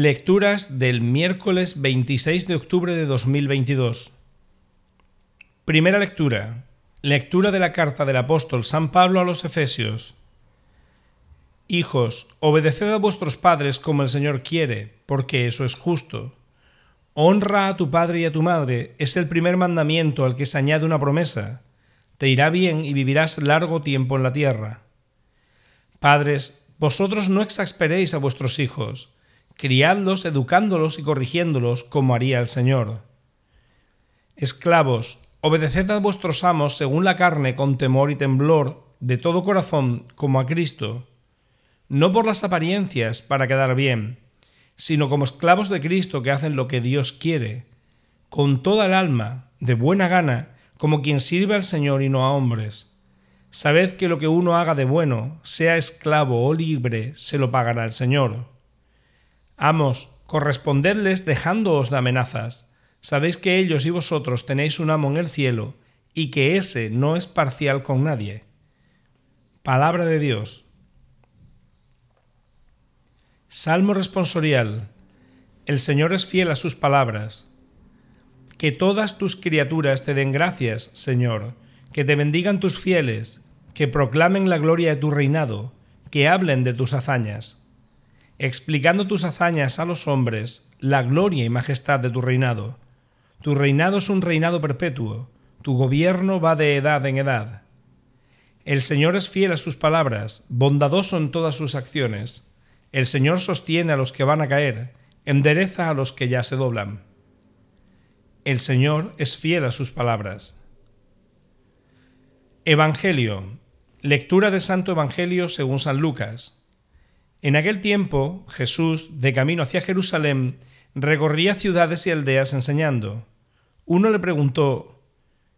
Lecturas del miércoles 26 de octubre de 2022. Primera lectura. Lectura de la carta del apóstol San Pablo a los Efesios. Hijos, obedeced a vuestros padres como el Señor quiere, porque eso es justo. Honra a tu padre y a tu madre es el primer mandamiento al que se añade una promesa. Te irá bien y vivirás largo tiempo en la tierra. Padres, vosotros no exasperéis a vuestros hijos criadlos, educándolos y corrigiéndolos como haría el Señor. Esclavos, obedeced a vuestros amos según la carne con temor y temblor, de todo corazón, como a Cristo, no por las apariencias para quedar bien, sino como esclavos de Cristo que hacen lo que Dios quiere, con toda el alma, de buena gana, como quien sirve al Señor y no a hombres. Sabed que lo que uno haga de bueno, sea esclavo o libre, se lo pagará el Señor. Amos, correspondedles dejándoos de amenazas. Sabéis que ellos y vosotros tenéis un amo en el cielo, y que ése no es parcial con nadie. Palabra de Dios. Salmo responsorial. El Señor es fiel a sus palabras. Que todas tus criaturas te den gracias, Señor, que te bendigan tus fieles, que proclamen la gloria de tu reinado, que hablen de tus hazañas explicando tus hazañas a los hombres, la gloria y majestad de tu reinado. Tu reinado es un reinado perpetuo, tu gobierno va de edad en edad. El Señor es fiel a sus palabras, bondadoso en todas sus acciones. El Señor sostiene a los que van a caer, endereza a los que ya se doblan. El Señor es fiel a sus palabras. Evangelio. Lectura de Santo Evangelio según San Lucas. En aquel tiempo Jesús, de camino hacia Jerusalén, recorría ciudades y aldeas enseñando. Uno le preguntó,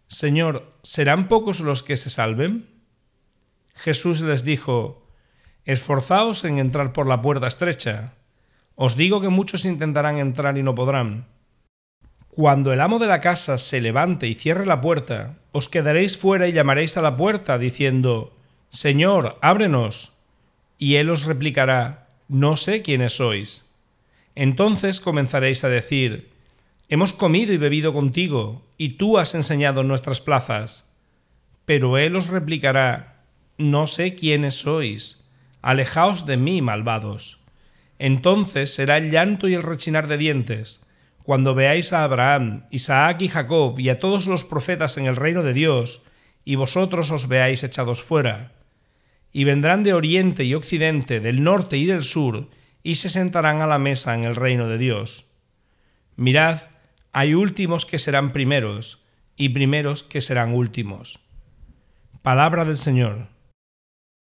Señor, ¿serán pocos los que se salven? Jesús les dijo, Esforzaos en entrar por la puerta estrecha. Os digo que muchos intentarán entrar y no podrán. Cuando el amo de la casa se levante y cierre la puerta, os quedaréis fuera y llamaréis a la puerta, diciendo, Señor, ábrenos. Y él os replicará, no sé quiénes sois. Entonces comenzaréis a decir, hemos comido y bebido contigo, y tú has enseñado en nuestras plazas. Pero él os replicará, no sé quiénes sois, alejaos de mí, malvados. Entonces será el llanto y el rechinar de dientes, cuando veáis a Abraham, Isaac y Jacob y a todos los profetas en el reino de Dios, y vosotros os veáis echados fuera y vendrán de oriente y occidente, del norte y del sur, y se sentarán a la mesa en el reino de Dios. Mirad, hay últimos que serán primeros, y primeros que serán últimos. Palabra del Señor.